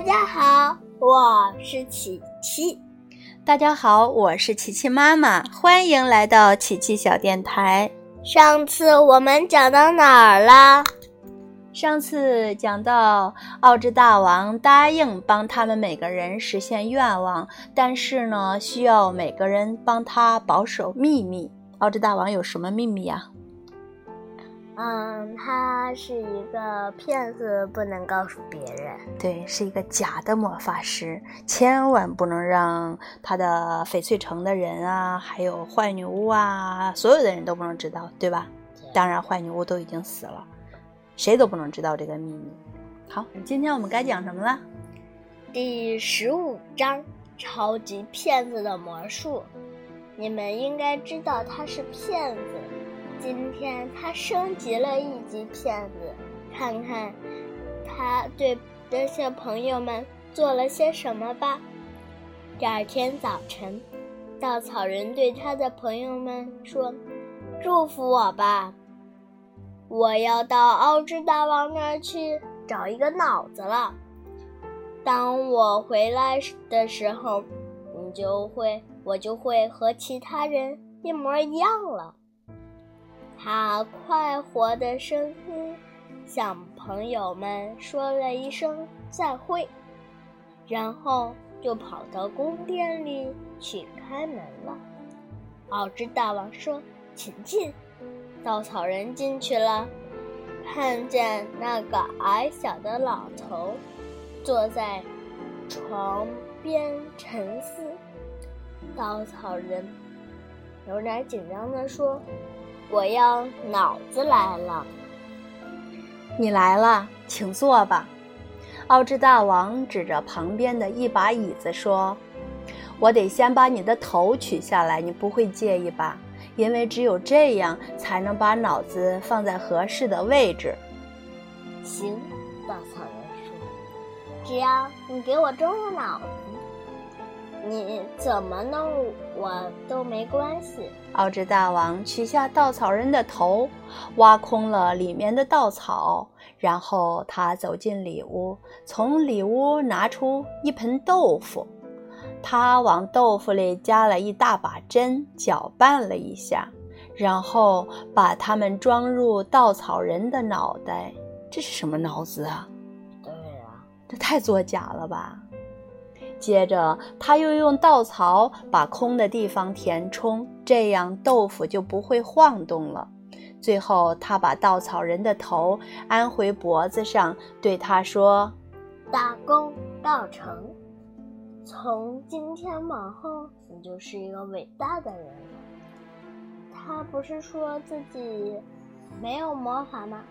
大家好，我是琪琪。大家好，我是琪琪妈妈，欢迎来到琪琪小电台。上次我们讲到哪儿了？上次讲到奥之大王答应帮他们每个人实现愿望，但是呢，需要每个人帮他保守秘密。奥之大王有什么秘密呀？嗯，他是一个骗子，不能告诉别人。对，是一个假的魔法师，千万不能让他的翡翠城的人啊，还有坏女巫啊，所有的人都不能知道，对吧？当然，坏女巫都已经死了。谁都不能知道这个秘密。好，今天我们该讲什么了？第十五章：超级骗子的魔术。你们应该知道他是骗子。今天他升级了一级骗子，看看他对那些朋友们做了些什么吧。第二天早晨，稻草人对他的朋友们说：“祝福我吧。”我要到奥之大王那儿去找一个脑子了。当我回来的时候，你就会，我就会和其他人一模一样了。他快活的声音向朋友们说了一声再会，然后就跑到宫殿里去开门了。奥兹大王说：“请进。”稻草人进去了，看见那个矮小的老头坐在床边沉思。稻草人有点紧张地说：“我要脑子来了。”你来了，请坐吧。奥兹大王指着旁边的一把椅子说：“我得先把你的头取下来，你不会介意吧？”因为只有这样，才能把脑子放在合适的位置。行，稻草人说：“只要你给我中了脑子，你怎么弄我都没关系。”奥兹大王取下稻草人的头，挖空了里面的稻草，然后他走进里屋，从里屋拿出一盆豆腐。他往豆腐里加了一大把针，搅拌了一下，然后把它们装入稻草人的脑袋。这是什么脑子啊？对呀，这太作假了吧！接着，他又用稻草把空的地方填充，这样豆腐就不会晃动了。最后，他把稻草人的头安回脖子上，对他说：“大功告成。”从今天往后，你就是一个伟大的人了。他不是说自己没有魔法吗？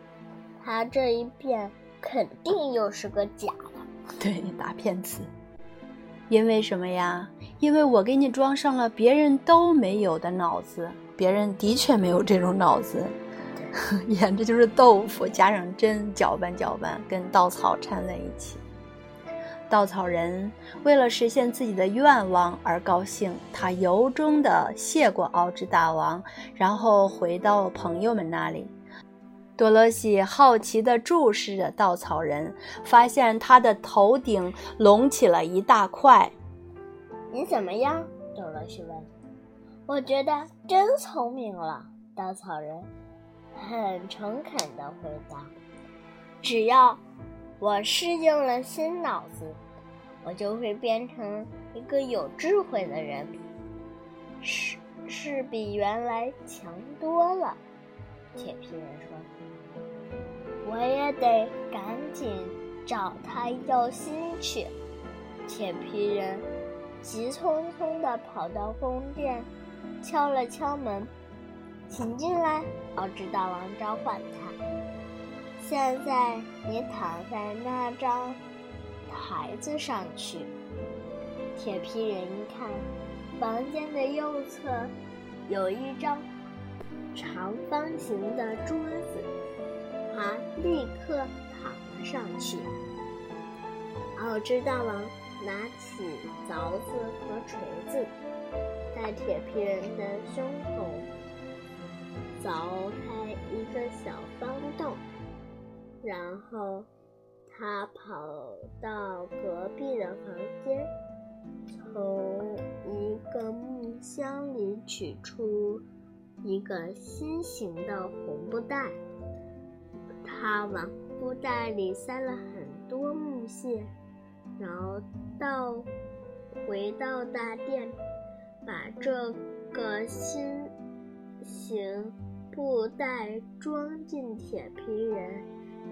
他这一变肯定又是个假的，对，大骗子。因为什么呀？因为我给你装上了别人都没有的脑子，别人的确没有这种脑子。演这就是豆腐，加上针，搅拌搅拌，跟稻草掺在一起。稻草人为了实现自己的愿望而高兴，他由衷的谢过奥兹大王，然后回到朋友们那里。多罗西好奇地注视着稻草人，发现他的头顶隆起了一大块。“你怎么样？”多罗西问。“我觉得真聪明了。”稻草人很诚恳地回答。“只要……”我适应了新脑子，我就会变成一个有智慧的人，是是比原来强多了。铁皮人说：“我也得赶紧找他要心去。”铁皮人急匆匆地跑到宫殿，敲了敲门：“请进来。”奥兹大王召唤他。现在你躺在那张台子上去。铁皮人一看，房间的右侧有一张长方形的桌子，他立刻躺了上去。奥之大王拿起凿子和锤子，在铁皮人的胸口凿开一个小方洞。然后，他跑到隔壁的房间，从一个木箱里取出一个心形的红布袋。他往布袋里塞了很多木屑，然后到回到大殿，把这个新型布袋装进铁皮人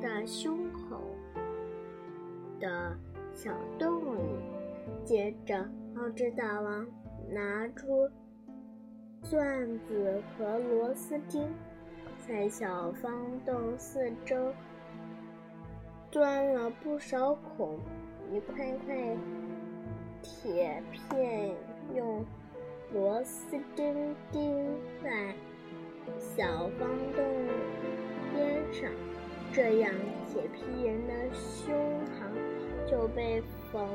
的胸口的小洞里。接着，奥兹大王拿出钻子和螺丝钉。在小方洞四周钻了不少孔，一块块铁片用螺丝钉钉在小方洞边上，这样铁皮人的胸膛就被缝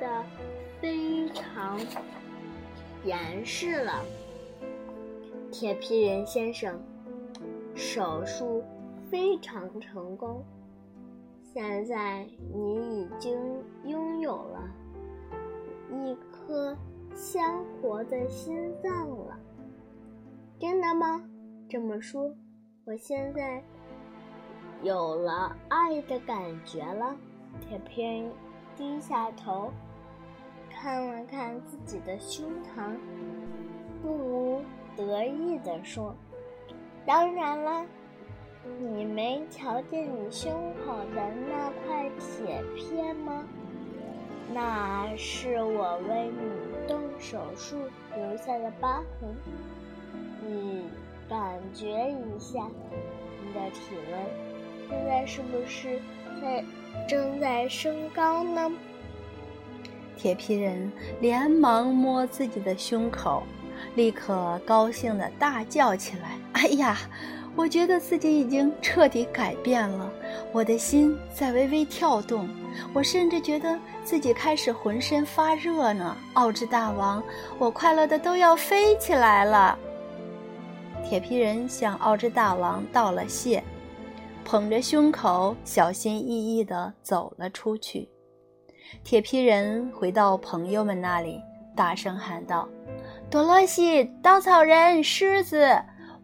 得非常严实了。铁皮人先生。手术非常成功，现在你已经拥有了一颗鲜活的心脏了。真的吗？这么说，我现在有了爱的感觉了。铁皮低下头，看了看自己的胸膛，不无得意地说。当然了，你没瞧见你胸口的那块铁片吗？那是我为你动手术留下的疤痕。你感觉一下，你的体温现在是不是在正在升高呢？铁皮人连忙摸自己的胸口。立刻高兴地大叫起来：“ 哎呀，我觉得自己已经彻底改变了，我的心在微微跳动，我甚至觉得自己开始浑身发热呢。”奥之大王，我快乐的都要飞起来了。铁皮人向奥之大王道了谢，捧着胸口，小心翼翼地走了出去。铁皮人回到朋友们那里，大声喊道。多罗西，稻草人，狮子，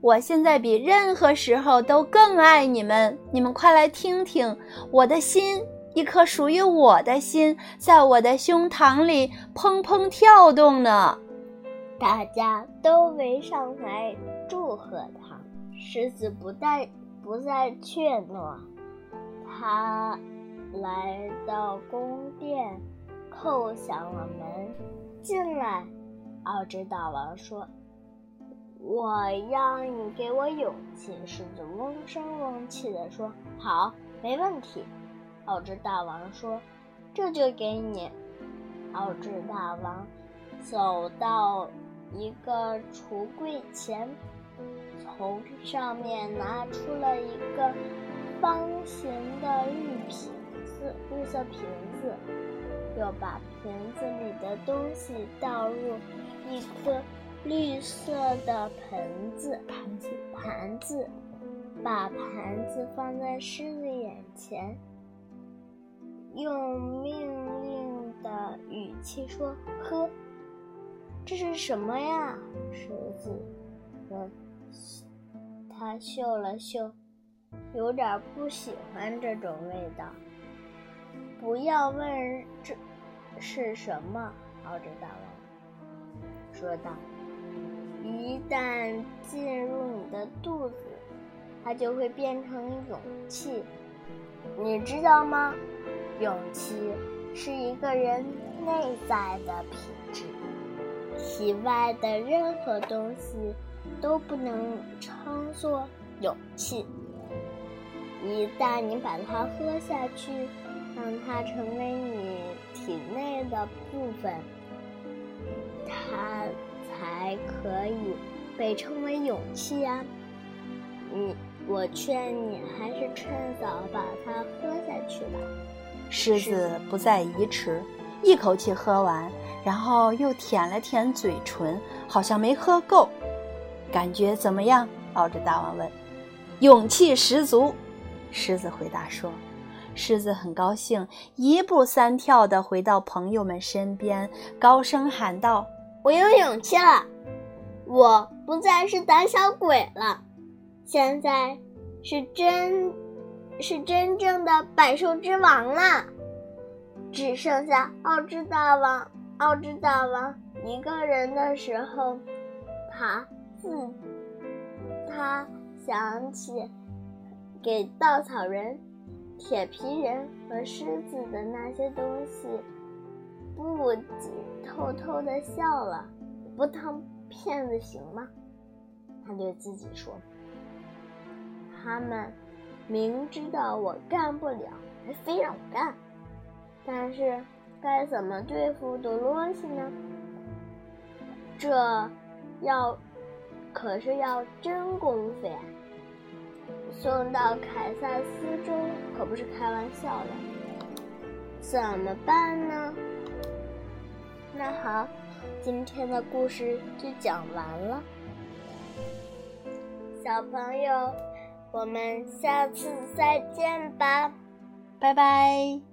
我现在比任何时候都更爱你们。你们快来听听，我的心，一颗属于我的心，在我的胸膛里砰砰跳动呢。大家都围上来祝贺他。狮子不再不再怯懦，他来到宫殿，叩响了门，进来。奥兹大王说：“我要你给我勇气。”狮子嗡声嗡气地说：“好，没问题。”奥兹大王说：“这就给你。”奥兹大王走到一个橱柜前，从上面拿出了一个方形的绿瓶子，绿色瓶子，又把瓶子里的东西倒入。一颗绿色的盆子，盘子，盘子，把盘子放在狮子眼前，用命令的语气说：“喝，这是什么呀？”狮子问。他嗅了嗅，有点不喜欢这种味道。不要问这是什么，奥兹大王。说道：“一旦进入你的肚子，它就会变成勇气。你知道吗？勇气是一个人内在的品质，体外的任何东西都不能称作勇气。一旦你把它喝下去，让它成为你体内的部分。”它才可以被称为勇气呀！你，我劝你还是趁早把它喝下去吧。狮子不再疑迟，一口气喝完，然后又舔了舔嘴唇，好像没喝够。感觉怎么样？奥兹大王问。勇气十足，狮子回答说。狮子很高兴，一步三跳地回到朋友们身边，高声喊道：“我有勇气了，我不再是胆小鬼了，现在是真，是真正的百兽之王了。只剩下奥兹大王，奥兹大王一个人的时候，他自他想起给稻草人。”铁皮人和狮子的那些东西，不禁偷偷的笑了。不当骗子行吗？他对自己说。他们明知道我干不了，还非让我干。但是该怎么对付多罗西呢？这要可是要真功夫呀！送到凯撒斯州可不是开玩笑的，怎么办呢？那好，今天的故事就讲完了，小朋友，我们下次再见吧，拜拜。